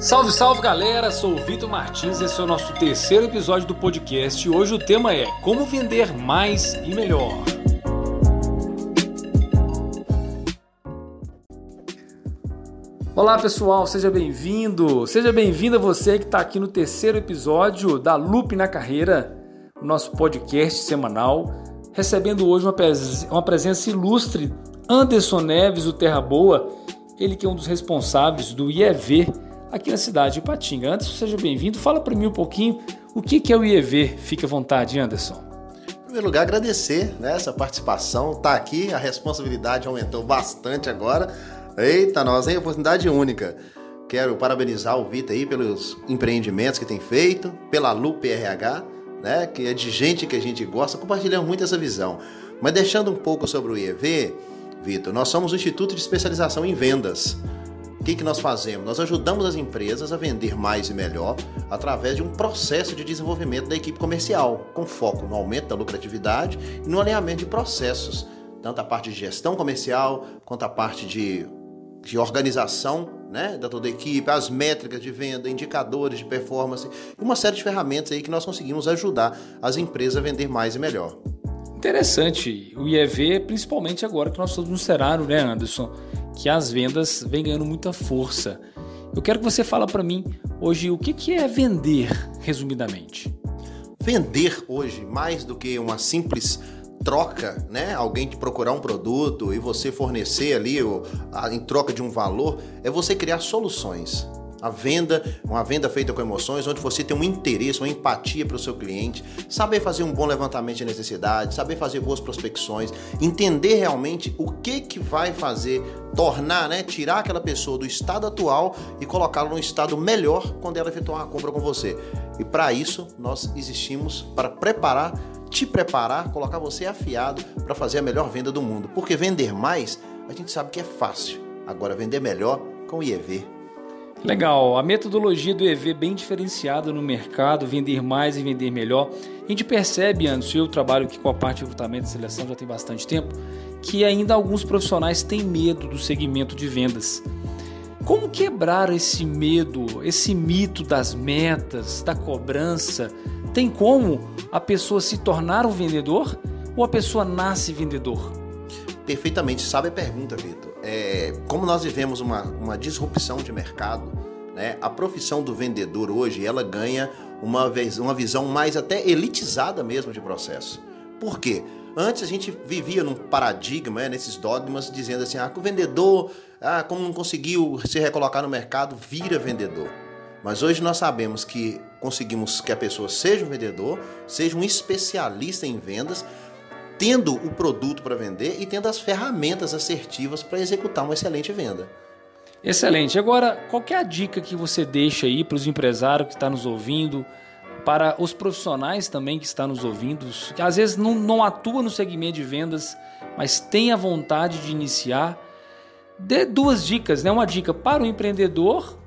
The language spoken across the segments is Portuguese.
Salve, salve galera! Sou o Vitor Martins, esse é o nosso terceiro episódio do podcast e hoje o tema é Como vender mais e melhor. Olá pessoal, seja bem-vindo! Seja bem-vinda você que está aqui no terceiro episódio da Loop na Carreira, nosso podcast semanal, recebendo hoje uma, pres uma presença ilustre, Anderson Neves, o Terra Boa, ele que é um dos responsáveis do IEV aqui na cidade de Patinga. Anderson, seja bem-vindo. Fala para mim um pouquinho o que é o IEV. Fique à vontade, Anderson. Em primeiro lugar, agradecer né, essa participação. Tá aqui, a responsabilidade aumentou bastante agora. Eita, nós, hein? Oportunidade única. Quero parabenizar o Vitor aí pelos empreendimentos que tem feito, pela Lupe RH, né? Que é de gente que a gente gosta, compartilhando muito essa visão. Mas deixando um pouco sobre o IEV, Vitor, nós somos o Instituto de Especialização em Vendas. O que, que nós fazemos? Nós ajudamos as empresas a vender mais e melhor através de um processo de desenvolvimento da equipe comercial, com foco no aumento da lucratividade e no alinhamento de processos, tanto a parte de gestão comercial quanto a parte de, de organização né, da toda a equipe, as métricas de venda, indicadores de performance e uma série de ferramentas aí que nós conseguimos ajudar as empresas a vender mais e melhor. Interessante. O IEV, principalmente agora que nós estamos no cenário, né, Anderson? Que as vendas vêm ganhando muita força. Eu quero que você fale para mim hoje o que, que é vender, resumidamente. Vender hoje, mais do que uma simples troca, né? Alguém te procurar um produto e você fornecer ali em troca de um valor, é você criar soluções. A venda, uma venda feita com emoções, onde você tem um interesse, uma empatia para o seu cliente, saber fazer um bom levantamento de necessidade, saber fazer boas prospecções, entender realmente o que que vai fazer tornar, né, tirar aquela pessoa do estado atual e colocá-la num estado melhor quando ela efetuar uma compra com você. E para isso nós existimos para preparar, te preparar, colocar você afiado para fazer a melhor venda do mundo. Porque vender mais, a gente sabe que é fácil. Agora vender melhor com o IEV Legal, a metodologia do EV bem diferenciada no mercado, vender mais e vender melhor. A gente percebe, antes, eu trabalho aqui com a parte de recrutamento e seleção já tem bastante tempo, que ainda alguns profissionais têm medo do segmento de vendas. Como quebrar esse medo, esse mito das metas, da cobrança? Tem como a pessoa se tornar um vendedor ou a pessoa nasce vendedor? Perfeitamente, sabe a pergunta, Vitor é, como nós vivemos uma, uma disrupção de mercado, né, a profissão do vendedor hoje ela ganha uma, vez, uma visão mais até elitizada mesmo de processo. Por quê? Antes a gente vivia num paradigma, né, nesses dogmas, dizendo assim: ah, o vendedor, ah, como não conseguiu se recolocar no mercado, vira vendedor. Mas hoje nós sabemos que conseguimos que a pessoa seja um vendedor, seja um especialista em vendas, tendo o produto para vender e tendo as ferramentas assertivas para executar uma excelente venda. Excelente. Agora, qual é a dica que você deixa aí para os empresários que estão nos ouvindo, para os profissionais também que estão nos ouvindo, que às vezes não, não atuam no segmento de vendas, mas tem a vontade de iniciar? Dê duas dicas, né? Uma dica para o empreendedor,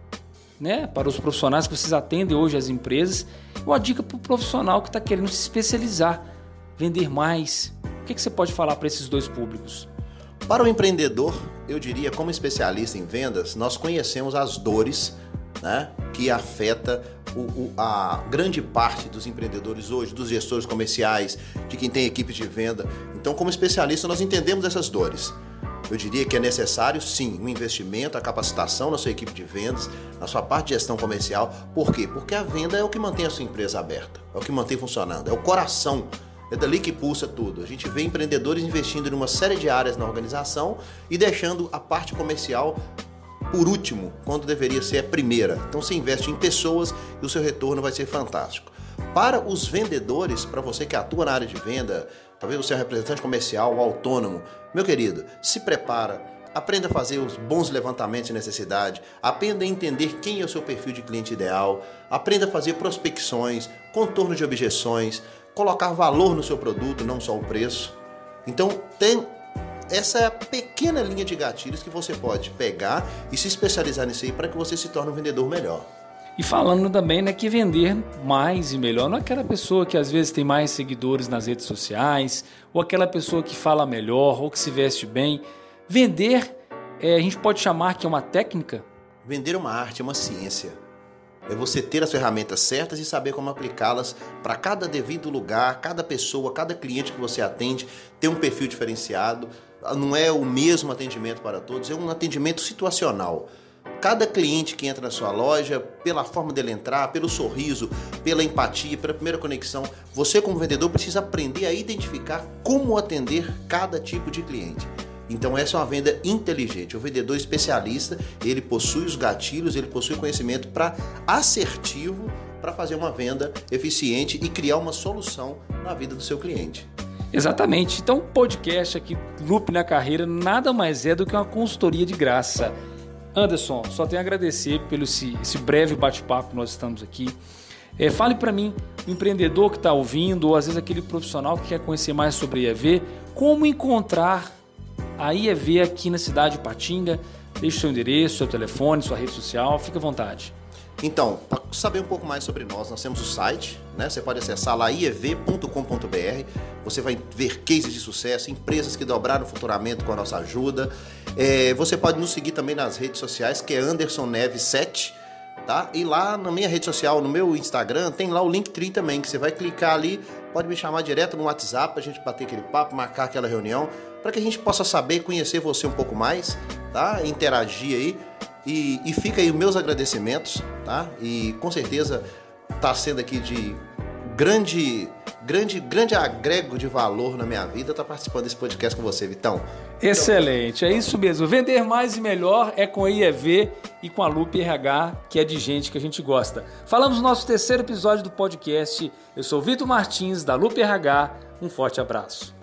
né? Para os profissionais que vocês atendem hoje as empresas, e uma dica para o profissional que está querendo se especializar, vender mais, o que, que você pode falar para esses dois públicos? Para o empreendedor, eu diria, como especialista em vendas, nós conhecemos as dores né, que afeta o, o, a grande parte dos empreendedores hoje, dos gestores comerciais, de quem tem equipe de venda. Então, como especialista, nós entendemos essas dores. Eu diria que é necessário, sim, um investimento, a capacitação na sua equipe de vendas, na sua parte de gestão comercial. Por quê? Porque a venda é o que mantém a sua empresa aberta, é o que mantém funcionando, é o coração é dali que pulsa tudo. A gente vê empreendedores investindo em uma série de áreas na organização e deixando a parte comercial por último, quando deveria ser a primeira. Então você investe em pessoas e o seu retorno vai ser fantástico. Para os vendedores, para você que atua na área de venda, talvez você é um representante comercial, um autônomo, meu querido, se prepara, aprenda a fazer os bons levantamentos de necessidade, aprenda a entender quem é o seu perfil de cliente ideal, aprenda a fazer prospecções, contorno de objeções, colocar valor no seu produto, não só o preço. Então, tem essa pequena linha de gatilhos que você pode pegar e se especializar nisso aí para que você se torne um vendedor melhor. E falando também né, que vender mais e melhor não é aquela pessoa que às vezes tem mais seguidores nas redes sociais, ou aquela pessoa que fala melhor, ou que se veste bem. Vender, é, a gente pode chamar que é uma técnica, Vender é uma arte, é uma ciência. É você ter as ferramentas certas e saber como aplicá-las para cada devido lugar, cada pessoa, cada cliente que você atende, ter um perfil diferenciado. Não é o mesmo atendimento para todos, é um atendimento situacional. Cada cliente que entra na sua loja, pela forma dele entrar, pelo sorriso, pela empatia, pela primeira conexão, você como vendedor precisa aprender a identificar como atender cada tipo de cliente. Então essa é uma venda inteligente. O vendedor especialista, ele possui os gatilhos, ele possui conhecimento para assertivo para fazer uma venda eficiente e criar uma solução na vida do seu cliente. Exatamente. Então, o podcast aqui, Loop na Carreira, nada mais é do que uma consultoria de graça. Anderson, só tenho a agradecer pelo esse, esse breve bate-papo que nós estamos aqui. É, fale para mim, empreendedor que está ouvindo, ou às vezes aquele profissional que quer conhecer mais sobre IEV, como encontrar a IEV aqui na cidade de Patinga. Deixe seu endereço, seu telefone, sua rede social, fique à vontade. Então, para saber um pouco mais sobre nós, nós temos o site, né? Você pode acessar lá iev.com.br. Você vai ver cases de sucesso, empresas que dobraram o faturamento com a nossa ajuda. É, você pode nos seguir também nas redes sociais, que é Anderson Neves 7, tá? E lá na minha rede social, no meu Instagram, tem lá o Linktree também, que você vai clicar ali, pode me chamar direto no WhatsApp, a gente bater aquele papo, marcar aquela reunião, para que a gente possa saber, conhecer você um pouco mais, tá? Interagir aí. E, e fica aí os meus agradecimentos, tá? E com certeza está sendo aqui de grande, grande, grande agrego de valor na minha vida tá participando desse podcast com você, Vitão. Excelente, é isso mesmo. Vender mais e melhor é com a IEV e com a Lupe RH, que é de gente que a gente gosta. Falamos no nosso terceiro episódio do podcast. Eu sou Vitor Martins, da Lupe RH. Um forte abraço.